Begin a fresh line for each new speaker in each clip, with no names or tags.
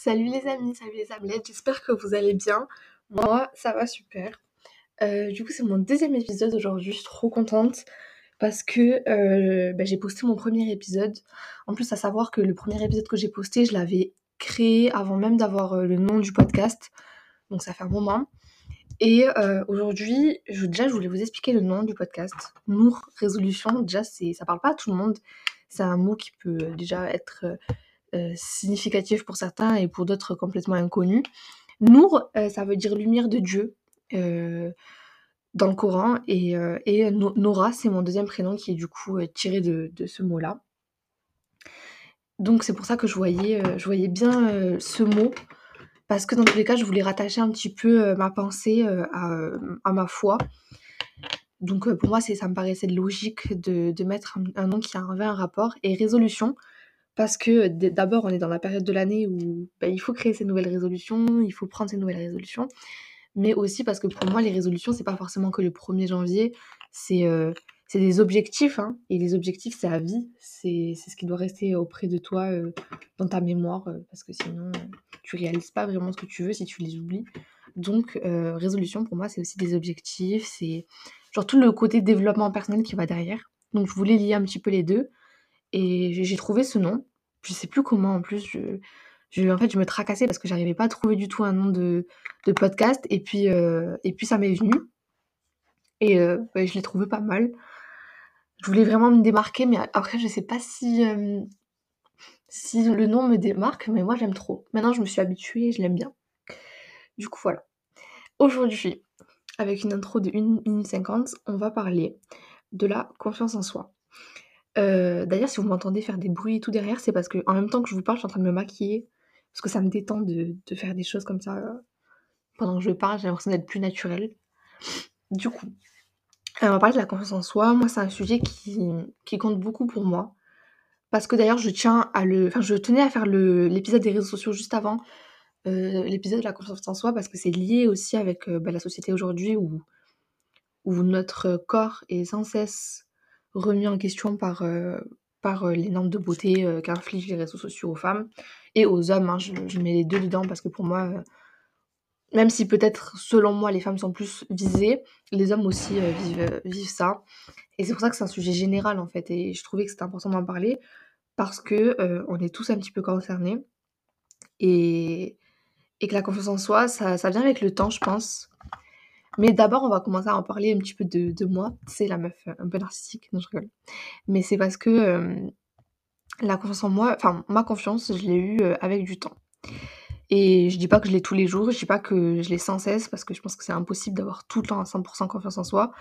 Salut les amis, salut les amelettes, j'espère que vous allez bien. Moi, ça va super. Euh, du coup, c'est mon deuxième épisode aujourd'hui, je suis trop contente parce que euh, bah, j'ai posté mon premier épisode. En plus, à savoir que le premier épisode que j'ai posté, je l'avais créé avant même d'avoir euh, le nom du podcast. Donc ça fait un moment. Et aujourd'hui, je, déjà, je voulais vous expliquer le nom du podcast. Nour Résolution, déjà, c'est, ça parle pas à tout le monde. C'est un mot qui peut déjà être euh, significatif pour certains et pour d'autres complètement inconnu. Nour, euh, ça veut dire lumière de Dieu euh, dans le Coran et, Nora, c'est mon deuxième prénom qui est du coup tiré de, ce mot-là. Donc c'est pour ça que je voyais, je voyais bien ce mot parce que dans tous les cas, je voulais rattacher un petit peu ma pensée à, ma foi. Donc pour moi, ça me paraissait logique de, de mettre un, un, nom qui avait un rapport. Et résolution, parce que d'abord, on est dans la période de l'année où bah, il faut créer ces nouvelles résolutions, il faut prendre ces nouvelles résolutions. Mais aussi parce que pour moi, les résolutions, c'est pas forcément que le 1er janvier, c'est euh, des objectifs. Hein, et les objectifs, c'est à vie. C'est ce qui doit rester auprès de toi euh, dans ta mémoire. Euh, parce que sinon, tu réalises pas vraiment ce que tu veux si tu les oublies. Donc, résolution, pour moi, c'est aussi des objectifs. C'est genre tout le côté développement personnel qui va derrière. Donc, je voulais lier un petit peu les deux. Et j'ai trouvé ce nom. Je sais plus comment en plus je, en fait je me tracassais parce que j'arrivais pas à trouver du tout un nom de, podcast et puis euh, et puis ça m'est venu. Et euh, je l'ai trouvé pas mal. Je voulais vraiment me démarquer mais après je sais pas si euh, si le nom me démarque mais moi j'aime trop. Maintenant je me suis habituée et je l'aime bien. Du coup voilà. Aujourd'hui avec une intro de 1 minute 50 on va parler de la confiance en soi euh, d'ailleurs, si vous m'entendez faire des bruits et tout derrière, c'est parce que en même temps que je vous parle, je suis en train de me maquiller. Parce que ça me détend de, faire des choses comme ça euh, pendant que je parle. J'ai l'impression d'être plus naturelle. Du coup, on va parler de la confiance en soi. Moi, c'est un sujet qui, compte beaucoup pour moi. Parce que d'ailleurs, je tiens à le. Enfin, je tenais à faire l'épisode des réseaux sociaux juste avant euh, l'épisode de la confiance en soi parce que c'est lié aussi avec bah, la société aujourd'hui où, où notre corps est sans cesse remis en question par, euh, par euh, les normes de beauté euh, qu'infligent les réseaux sociaux aux femmes et aux hommes. Hein. je, mets les deux dedans parce que pour moi, même si peut-être selon moi les femmes sont plus visées, les hommes aussi vivent, vivent ça. Et c'est pour ça que c'est un sujet général en fait. Et je trouvais que c'était important d'en parler parce que on est tous un petit peu concernés. Et, et que la confiance en soi, ça, ça vient avec le temps, je pense. Mais d'abord, on va commencer à en parler un petit peu de, moi. C'est la meuf euh, un peu narcissique, non je rigole. Mais c'est parce que euh, la confiance en moi, enfin ma confiance, je l'ai eue euh, avec du temps. Et je dis pas que je l'ai tous les jours, je dis pas que je l'ai sans cesse, parce que je pense que c'est impossible d'avoir tout le temps à 100% confiance en soi.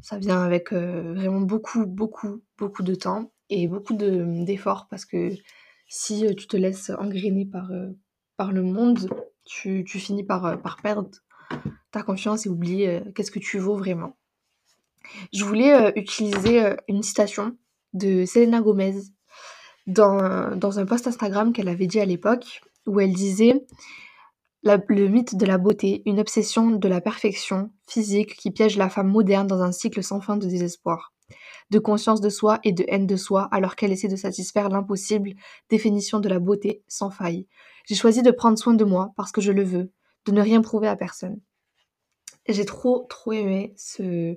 Ça vient avec vraiment beaucoup, beaucoup, beaucoup de temps et beaucoup d'efforts, parce que si tu te laisses engrainer par, par le monde, tu, tu finis par, par perdre ta confiance et oublier euh, qu'est-ce que tu vaux vraiment. Je voulais euh, utiliser euh, une citation de Selena Gomez dans, dans un post Instagram qu'elle avait dit à l'époque où elle disait le mythe de la beauté, une obsession de la perfection physique qui piège la femme moderne dans un cycle sans fin de désespoir, de conscience de soi et de haine de soi alors qu'elle essaie de satisfaire l'impossible définition de la beauté sans faille. J'ai choisi de prendre soin de moi parce que je le veux, de ne rien prouver à personne. J'ai trop, trop aimé ce,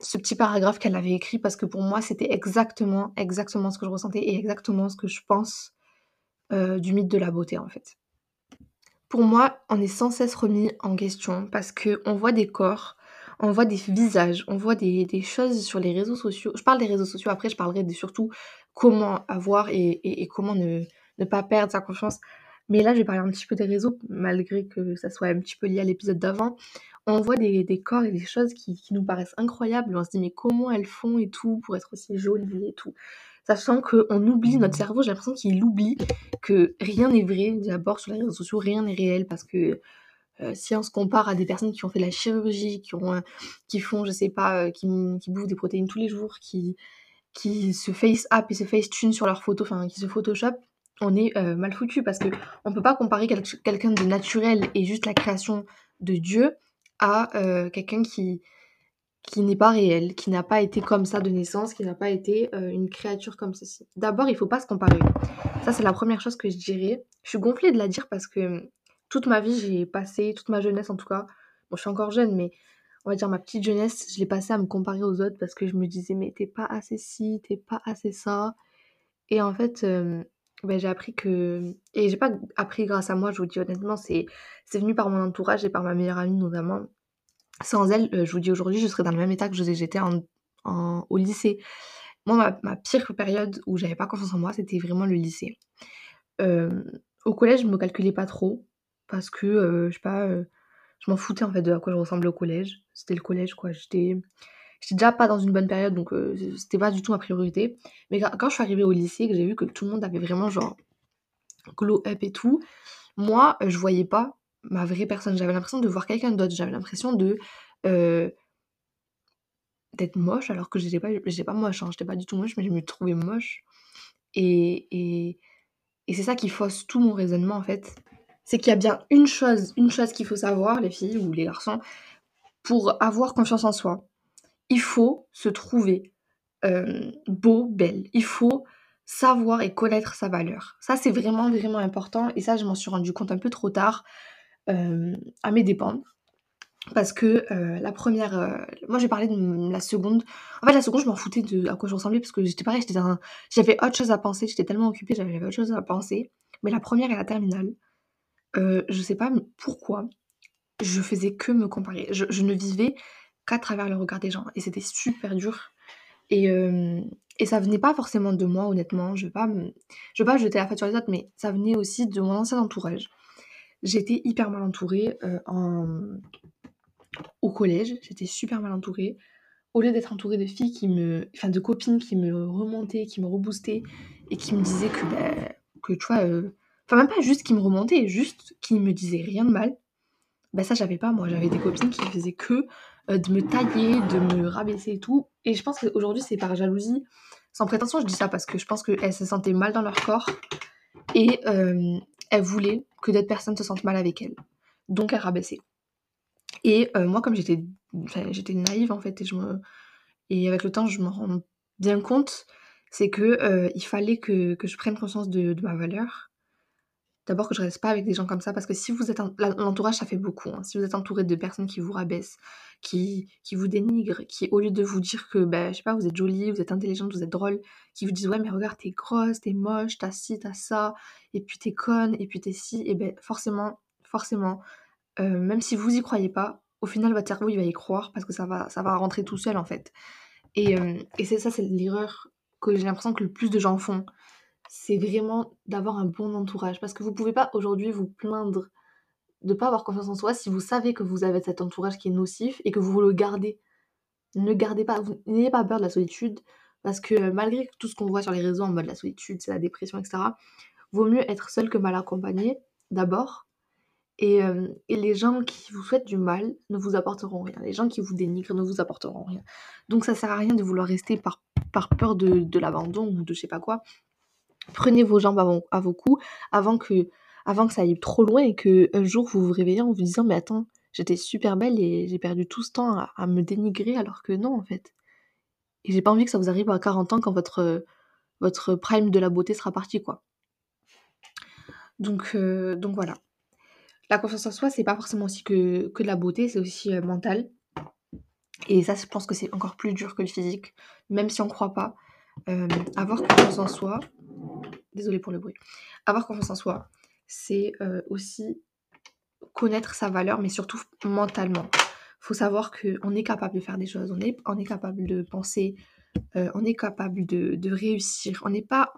ce petit paragraphe qu'elle avait écrit parce que pour moi, c'était exactement, exactement ce que je ressentais et exactement ce que je pense euh, du mythe de la beauté en fait. Pour moi, on est sans cesse remis en question parce que on voit des corps, on voit des visages, on voit des, choses sur les réseaux sociaux. Je parle des réseaux sociaux, après je parlerai de surtout comment avoir et, comment ne, ne, pas perdre sa confiance mais là, je vais parler un petit peu des réseaux, malgré que ça soit un petit peu lié à l'épisode d'avant. On voit des, corps et des choses qui, nous paraissent incroyables. On se dit, mais comment elles font et tout pour être aussi jolies et tout. Sachant qu'on oublie, notre cerveau, j'ai l'impression qu'il oublie que rien n'est vrai. D'abord, sur les réseaux sociaux, rien n'est réel parce que euh, si on se compare à des personnes qui ont fait la chirurgie, qui, ont, qui font, je sais pas, euh, qui, qui bouffent des protéines tous les jours, qui, qui se face up et se face tune sur leurs photos, enfin qui se photoshop, on est euh, mal foutu parce que on peut pas comparer quelqu'un de naturel et juste la création de Dieu à euh, quelqu'un qui qui n'est pas réel, qui n'a pas été comme ça de naissance, qui n'a pas été euh, une créature comme ceci. D'abord, il faut pas se comparer. Ça, c'est la première chose que je dirais. Je suis gonflée de la dire parce que hum, toute ma vie, j'ai passé, toute ma jeunesse en tout cas, bon, je suis encore jeune, mais on va dire ma petite jeunesse, je l'ai passée à me comparer aux autres parce que je me disais, mais t'es pas assez ci, t'es pas assez ça. Et en fait, ben, j'ai appris que. Et j'ai pas appris grâce à moi, je vous dis honnêtement, c'est venu par mon entourage et par ma meilleure amie notamment. Sans elle, euh, je vous dis aujourd'hui, je serais dans le même état que j'étais en, au lycée. Moi, ma, pire période où j'avais pas confiance en moi, c'était vraiment le lycée. Euh, au collège, je me calculais pas trop parce que, euh, je sais pas, je m'en foutais en fait de à quoi je ressemblais au collège. C'était le collège, quoi. J'étais j'étais déjà pas dans une bonne période, donc c'était pas du tout ma priorité. Mais quand, je suis arrivée au lycée, que j'ai vu que tout le monde avait vraiment genre glow up et tout, moi, je voyais pas ma vraie personne. J'avais l'impression de voir quelqu'un d'autre. J'avais l'impression de euh, d'être moche alors que j'étais pas, j'étais pas moche. Hein. J'étais pas du tout moche, mais je me trouvais moche. Et, et, et c'est ça qui fausse tout mon raisonnement en fait. C'est qu'il y a bien une chose, une chose qu'il faut savoir, les filles ou les garçons, pour avoir confiance en soi. Il faut se trouver euh, beau, belle. Il faut savoir et connaître sa valeur. Ça, c'est vraiment, vraiment important. Et ça, je m'en suis rendu compte un peu trop tard. Euh, à mes dépens. Parce que euh, la première, moi j'ai parlé de la seconde. En fait, la seconde, je m'en foutais de à quoi je ressemblais parce que j'étais pareil, j'avais autre chose à penser, j'étais tellement occupée, j'avais autre chose à penser. Mais la première et la terminale, je sais pas pourquoi, je faisais que me comparer? Je, ne vivais qu'à travers le regard des gens et c'était super dur. Et, et ça venait pas forcément de moi, honnêtement. Je vais pas, vais pas jeter la faute sur les autres, mais ça venait aussi de mon ancien entourage. J'étais hyper mal entourée euh, en... au collège, j'étais super mal entourée. Au lieu d'être entourée de filles qui me. Enfin, de copines qui me remontaient, qui me reboostaient et qui me disaient que, ben, que tu vois. Euh, enfin, même pas juste qui me remontaient, juste qui me disaient rien de mal. Ben, ça, j'avais pas, moi. J'avais des copines qui faisaient que euh, de me tailler, de me rabaisser et tout. Et je pense qu'aujourd'hui, c'est par jalousie. Sans prétention, je dis ça parce que je pense qu'elles se sentaient mal dans leur corps. Et elle voulait que d'autres personnes se sentent mal avec elle. Donc elle rabaissait. Et euh, moi, comme j'étais, naïve en fait, et, je me, et avec le temps, je me rends bien compte, c'est que euh, il fallait que, je prenne conscience de ma valeur, D'abord que je reste pas avec des gens comme ça parce que si vous êtes l'entourage ça fait beaucoup. Hein. Si vous êtes entouré de personnes qui vous rabaissent, qui, qui vous dénigrent, qui au lieu de vous dire que ben je sais pas vous êtes jolie, vous êtes intelligente, vous êtes drôle, qui vous disent ouais mais regarde t'es grosse, t'es moche, t'as ci, t'as ça, et puis t'es conne, et puis t'es ci, et ben forcément, forcément, euh, même si vous y croyez pas, au final votre cerveau il va y croire parce que ça va, ça va rentrer tout seul en fait. Et, euh, et c'est ça c'est l'erreur que j'ai l'impression que le plus de gens font c'est vraiment d'avoir un bon entourage. Parce que vous pouvez pas aujourd'hui vous plaindre de pas avoir confiance en soi si vous savez que vous avez cet entourage qui est nocif et que vous le gardez. Ne gardez pas, n'ayez pas peur de la solitude parce que malgré tout ce qu'on voit sur les réseaux en mode la solitude, c'est la dépression, etc., vaut mieux être seul que mal accompagné d'abord. Et, euh, et, les gens qui vous souhaitent du mal ne vous apporteront rien. Les gens qui vous dénigrent ne vous apporteront rien. Donc ça sert à rien de vouloir rester par, par peur de, de l'abandon ou de je sais pas quoi. Prenez vos jambes à vos, coups avant que, avant que ça aille trop loin et que un jour vous vous réveillez en vous disant mais attends, j'étais super belle et j'ai perdu tout ce temps à, me dénigrer alors que non en fait. Et j'ai pas envie que ça vous arrive à 40 ans quand votre, votre prime de la beauté sera parti quoi. Donc, euh, donc voilà. La confiance en soi, c'est pas forcément aussi que, que de la beauté, c'est aussi euh, mental. Et ça, je pense que c'est encore plus dur que le physique, même si on croit pas. Euh, avoir confiance en soi, désolée pour le bruit, avoir confiance en soi, c'est euh, aussi connaître sa valeur, mais surtout mentalement. faut savoir qu'on est capable de faire des choses, on est, capable de penser, euh, on est capable de, réussir. On n'est pas,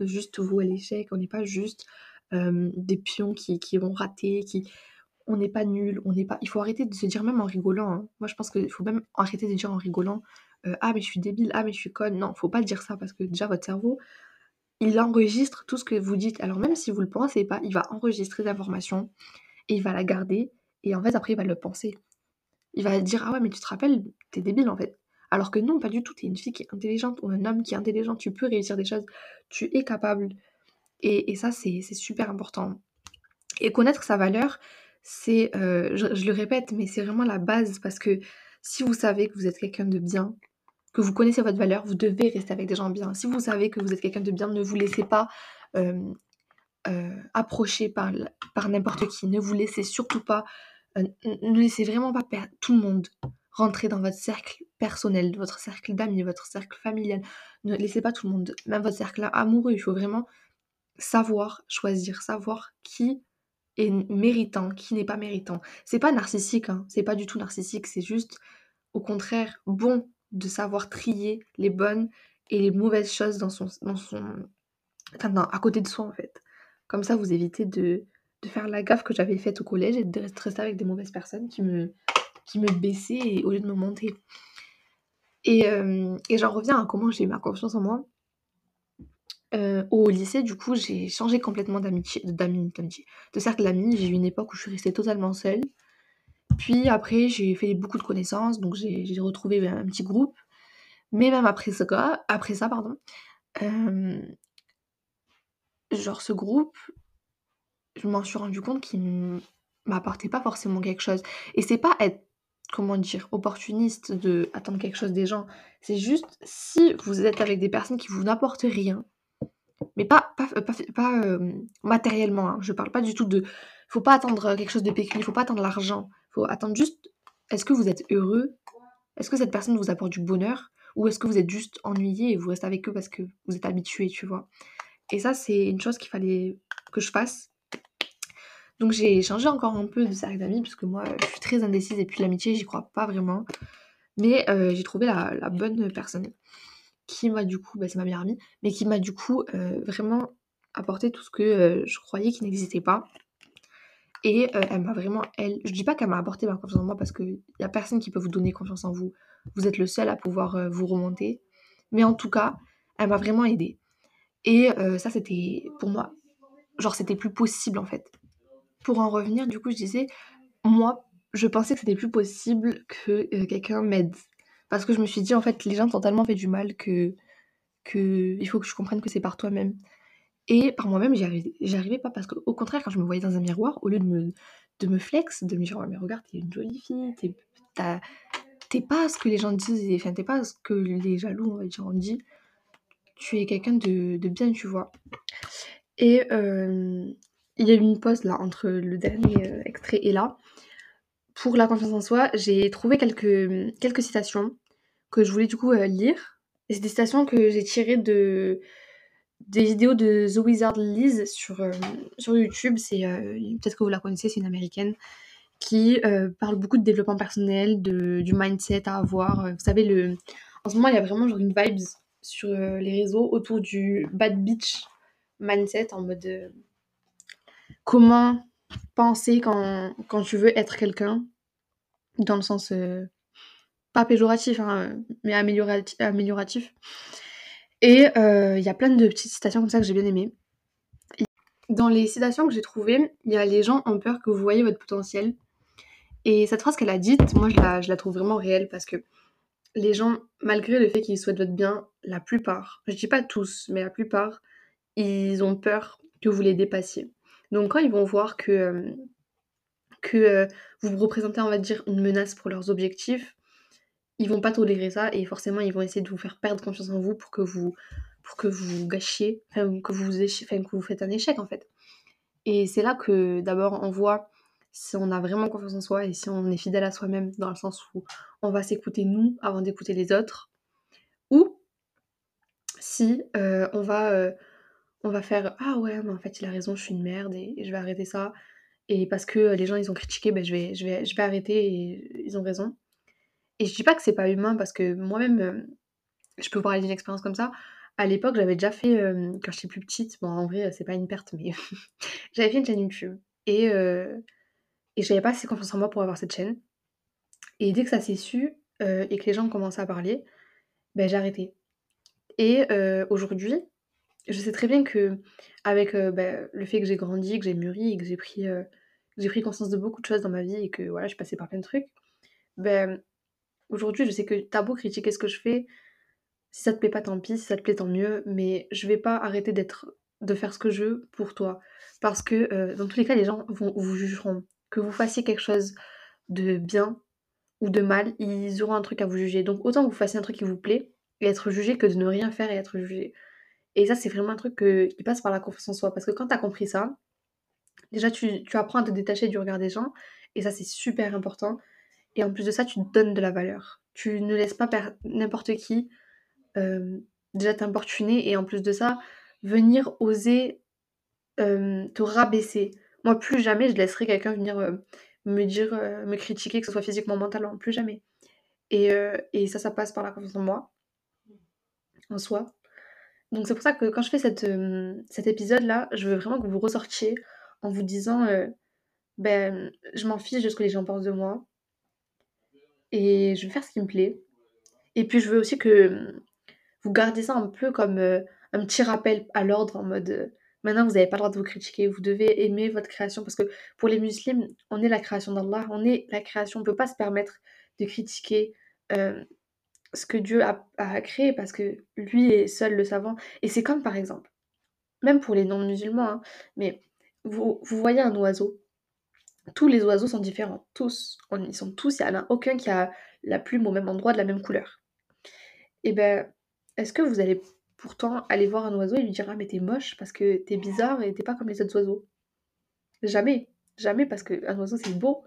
juste voué à l'échec, on n'est pas juste des pions qui, qui vont rater, qui, on n'est pas nul, on n'est pas. Il faut arrêter de se dire même en rigolant. Hein. Moi, je pense qu'il faut même arrêter de dire en rigolant euh, ah mais je suis débile, ah mais je suis conne. Non, faut pas dire ça parce que déjà votre cerveau, il enregistre tout ce que vous dites. Alors même si vous le pensez pas, il va enregistrer l'information et il va la garder et en fait après il va le penser. Il va dire ah ouais mais tu te rappelles, t'es débile en fait. Alors que non, pas du tout, t'es une fille qui est intelligente ou un homme qui est intelligent, tu peux réussir des choses, tu es capable. Et, ça c'est super important. Et connaître sa valeur, c'est, euh, je, le répète, mais c'est vraiment la base parce que Si vous savez que vous êtes quelqu'un de bien, que vous connaissez votre valeur, vous devez rester avec des gens bien. Si vous savez que vous êtes quelqu'un de bien, ne vous laissez pas euh, euh, approcher par, par n'importe qui. Ne vous laissez surtout pas, euh, ne laissez vraiment pas tout le monde rentrer dans votre cercle personnel, votre cercle d'amis, votre cercle familial. Ne laissez pas tout le monde, même votre cercle amoureux. Il faut vraiment savoir choisir, savoir qui est méritant, qui n'est pas méritant. C'est pas narcissique, hein. c'est pas du tout narcissique, c'est juste au contraire bon de savoir trier les bonnes et les mauvaises choses dans son, dans son, enfin, à côté de soi en fait. Comme ça, vous évitez de, de faire la gaffe que j'avais faite au collège et de rester avec des mauvaises personnes qui me, qui me baissaient au lieu de me monter. Et, euh, et j'en reviens à comment j'ai ma confiance en moi. Euh, au lycée, du coup, j'ai changé complètement d'amitié, d'amitié, de cercle d'amis. J'ai eu une époque où je suis restée totalement seule. Puis après, j'ai fait beaucoup de connaissances, donc j'ai retrouvé un petit groupe. Mais même après ça, après ça pardon, euh, genre ce groupe, je m'en suis rendu compte qu'il m'apportait pas forcément quelque chose. Et c'est pas être, comment dire, opportuniste de attendre quelque chose des gens. C'est juste si vous êtes avec des personnes qui vous n'apportent rien, mais pas, pas, euh, matériellement, hein. je parle pas du tout de... Faut pas attendre quelque chose de pécuniaire, faut pas attendre l'argent, faut attendre juste, est-ce que vous êtes heureux? Est-ce que cette personne vous apporte du bonheur? Ou est-ce que vous êtes juste ennuyé et vous restez avec eux parce que vous êtes habitué, tu vois? Et ça, c'est une chose qu'il fallait que je fasse. Donc j'ai changé encore un peu de cercle d'amis, puisque moi, je suis très indécise et puis l'amitié, j'y crois pas vraiment. Mais euh, j'ai trouvé la, bonne personne qui m'a du coup, bah, c'est ma meilleure amie, mais qui m'a du coup euh, vraiment apporté tout ce que euh, je croyais qui n'existait pas. Et euh, elle m'a vraiment, elle, je dis pas qu'elle m'a apporté ma confiance en moi parce qu'il y a personne qui peut vous donner confiance en vous. Vous êtes le seul à pouvoir euh, vous remonter. Mais en tout cas, elle m'a vraiment aidée. Et euh, ça, c'était pour moi, genre, c'était plus possible en fait. Pour en revenir, du coup, je disais, moi, je pensais que c'était plus possible que quelqu'un m'aide. Parce que je me suis dit, en fait, les gens t'ont tellement fait du mal que, que il faut que je comprenne que c'est par toi-même. Et par moi-même, j'y arrivais, pas parce qu'au contraire, quand je me voyais dans un miroir, au lieu de me, de me flex, de me dire oh, mais regarde, t'es une jolie fille, t'es, pas ce que les gens disent, enfin, t'es pas ce que les jaloux, on va dire, on dit, tu es quelqu'un de, de bien, tu vois. Et euh, il y a eu une pause là entre le dernier euh, extrait et là. Pour la confiance en soi, j'ai trouvé quelques, quelques citations que je voulais du coup euh, lire. Et c'est des citations que j'ai tirées de des vidéos de The Wizard Liz sur, euh, YouTube. C'est euh, peut-être que vous la connaissez, c'est une américaine qui euh, parle beaucoup de développement personnel, de, du mindset à avoir. Vous savez, le, en ce moment, il y a vraiment une vibes sur les réseaux autour du bad bitch mindset en mode comment penser quand, quand tu veux être quelqu'un dans le sens pas péjoratif hein, mais amélioratif et euh, il y a plein de petites citations comme ça que j'ai bien aimées. Dans les citations que j'ai trouvées, il y a les gens ont peur que vous voyez votre potentiel. Et cette phrase qu'elle a dite, moi je la, trouve vraiment réelle parce que les gens, malgré le fait qu'ils souhaitent votre bien, la plupart, je dis pas tous, mais la plupart, ils ont peur que vous les dépassiez. Donc quand ils vont voir que, euh, que euh, vous représentez, on va dire, une menace pour leurs objectifs, ils vont pas tolérer ça et forcément ils vont essayer de vous faire perdre confiance en vous pour que vous pour que vous gâchiez, que vous que vous faites un échec en fait. Et c'est là que d'abord on voit si on a vraiment confiance en soi et si on est fidèle à soi-même dans le sens où on va s'écouter nous avant d'écouter les autres ou si euh, on va euh, on va faire ah ouais mais en fait il a raison je suis une merde et, je vais arrêter ça et parce que les gens ils ont critiqué ben je vais je vais je vais arrêter et ils ont raison et je dis pas que c'est pas humain parce que moi-même, euh, je peux vous parler d'une expérience comme ça. À l'époque, j'avais déjà fait, euh, quand j'étais plus petite, bon en vrai, c'est pas une perte, mais j'avais fait une chaîne YouTube. Et, euh, et j'avais pas assez confiance en moi pour avoir cette chaîne. Et dès que ça s'est su et que les gens commencé à parler, ben, j'ai arrêté. Et aujourd'hui, je sais très bien que avec ben, le fait que j'ai grandi, que j'ai mûri et que j'ai pris, j'ai pris conscience de beaucoup de choses dans ma vie et que voilà, je suis passée par plein de trucs, ben, Aujourd'hui, je sais que t'as beau critiquer ce que je fais, si ça te plaît pas, tant pis, si ça te plaît, tant mieux, mais je vais pas arrêter d'être, de faire ce que je veux pour toi. Parce que euh, dans tous les cas, les gens vont, vous jugeront. Que vous fassiez quelque chose de bien ou de mal, ils auront un truc à vous juger. Donc autant que vous fassiez un truc qui vous plaît et être jugé que de ne rien faire et être jugé. Et ça, c'est vraiment un truc qui passe par la confiance en soi. Parce que quand tu as compris ça, déjà, tu, apprends à te détacher du regard des gens. Et ça, c'est super important. Et en plus de ça, tu donnes de la valeur. Tu ne laisses pas n'importe qui euh, déjà t'importuner. Et en plus de ça, venir oser euh, te rabaisser. Moi, plus jamais je laisserai quelqu'un venir euh, me dire, me critiquer, que ce soit physiquement, mentalement. Plus jamais. Et, et ça, ça passe par la confiance en moi, en soi. Donc c'est pour ça que quand je fais cette, cet épisode-là, je veux vraiment que vous ressortiez en vous disant ben je m'en fiche de ce que les gens pensent de moi et je vais faire ce qui me plaît. Et puis je veux aussi que vous gardiez ça un peu comme un petit rappel à l'ordre en mode maintenant vous n'avez pas le droit de vous critiquer, vous devez aimer votre création parce que pour les musulmans, on est la création d'Allah, on est la création, on ne peut pas se permettre de critiquer ce que Dieu a, créé parce que lui est seul le savant. Et c'est comme par exemple, même pour les non-musulmans, hein, mais vous, voyez un oiseau. Tous les oiseaux sont différents, tous. ils sont tous, il n'y en a aucun qui a la plume au même endroit de la même couleur. Et eh ben, est-ce que vous allez pourtant aller voir un oiseau et lui dire Ah, mais t'es moche parce que t'es bizarre et t'es pas comme les autres oiseaux? Jamais, jamais parce qu'un oiseau c'est beau.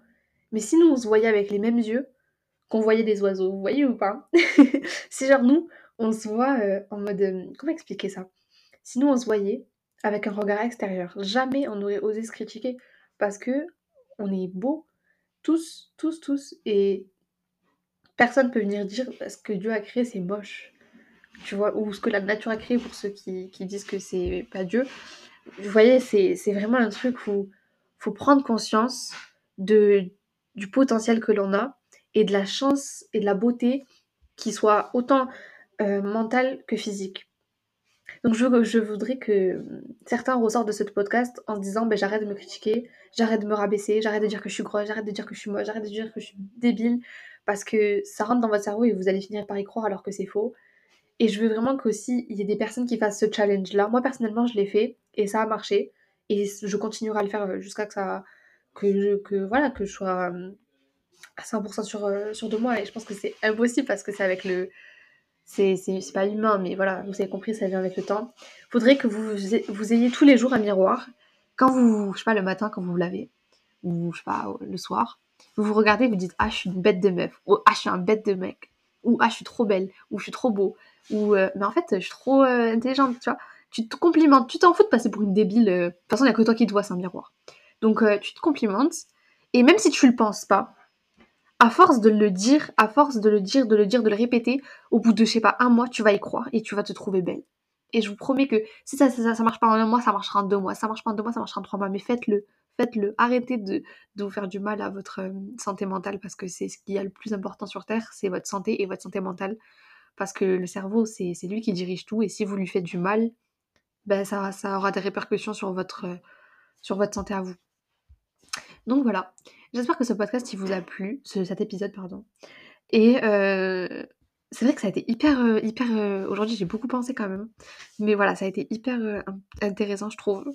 Mais si nous on se voyait avec les mêmes yeux, qu'on voyait des oiseaux, vous voyez ou pas? C'est genre nous, on se voit euh, en mode... Euh, comment expliquer ça? Si nous on se voyait avec un regard extérieur, jamais on aurait osé se critiquer parce que on est beau, tous, tous, tous, et personne peut venir dire ce que Dieu a créé c'est moche, tu vois, ou ce que la nature a créé pour ceux qui, qui disent que c'est pas Dieu. Vous voyez, c'est vraiment un truc où faut prendre conscience de, du potentiel que l'on a et de la chance et de la beauté qui soit autant euh, mentale que physique. Donc je, je, voudrais que certains ressortent de ce podcast en se disant ben, j'arrête de me critiquer, j'arrête de me rabaisser, j'arrête de dire que je suis grosse, j'arrête de dire que je suis moche, j'arrête de dire que je suis débile, parce que ça rentre dans votre cerveau et vous allez finir par y croire alors que c'est faux. Et je veux vraiment qu'aussi il y ait des personnes qui fassent ce challenge-là. Moi personnellement je l'ai fait et ça a marché et je continuerai à le faire jusqu'à que ça que je, que voilà que je sois à 100% sur, euh, sur deux mois et je pense que c'est impossible parce que c'est avec le c'est pas humain mais voilà vous avez compris ça vient avec le temps. Faudrait que vous vous ayez tous les jours un miroir. Quand vous je sais pas le matin quand vous vous lavez ou je sais pas le soir vous vous regardez vous dites ah je suis une bête de meuf ou ah je suis un bête de mec ou ah je suis trop belle ou je suis trop beau ou euh, mais en fait je suis trop euh, intelligente tu vois tu te complimentes. Tu t'en fous de passer pour une débile de toute façon il n'y a que toi qui te vois c'est un miroir. Donc tu te complimentes. Et même si tu le penses pas à force de le dire, à force de le dire, de le dire, de le répéter, au bout de, je sais pas, un mois, tu vas y croire et tu vas te trouver belle. Et je vous promets que si ça, ça, marche pas en un mois, ça marchera en deux mois. Ça marche pas en deux mois, ça marchera en trois mois. Mais faites-le. Faites-le. Arrêtez de, de, vous faire du mal à votre euh, santé mentale parce que c'est ce qui a le plus important sur Terre, c'est votre santé et votre santé mentale. Parce que le cerveau, c'est lui qui dirige tout. Et si vous lui faites du mal, ben ça, ça aura des répercussions sur votre, euh, sur votre santé à vous. Donc voilà. J'espère que ce podcast il vous a plu, cet épisode pardon. Et euh, c'est vrai que ça a été hyper, euh, hyper. Euh, aujourd'hui j'ai beaucoup pensé quand même, mais voilà, ça a été hyper intéressant je trouve.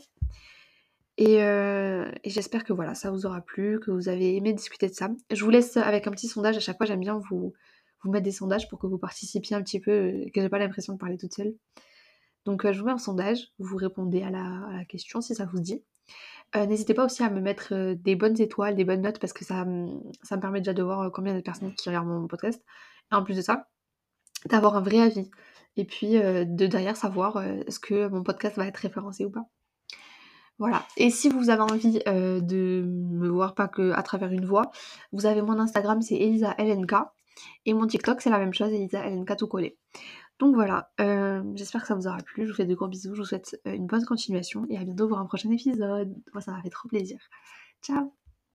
Et, j'espère que voilà, ça vous aura plu, que vous avez aimé discuter de ça. Je vous laisse avec un petit sondage. À chaque fois, j'aime bien vous, vous mettre des sondages pour que vous participiez un petit peu, que j'ai pas l'impression de parler toute seule. Donc, je vous mets un sondage. Vous répondez à la, à la question si ça vous dit. Euh, n'hésitez pas aussi à me mettre euh, des bonnes étoiles, des bonnes notes, parce que ça, ça me permet déjà de voir euh, combien de personnes qui regardent mon podcast. Et en plus de ça, d'avoir un vrai avis. Et puis de derrière savoir est-ce que mon podcast va être référencé ou pas. Voilà. Et si vous avez envie de me voir pas que à travers une voix, vous avez mon Instagram, c'est Elisa LNK. Et mon TikTok, c'est la même chose, Elisa LNK tout collé. Donc voilà, euh, j'espère que ça vous aura plu. Je vous fais de gros bisous. Je vous souhaite euh, une bonne continuation et à bientôt pour un prochain épisode. Moi, ça m'a fait trop plaisir. Ciao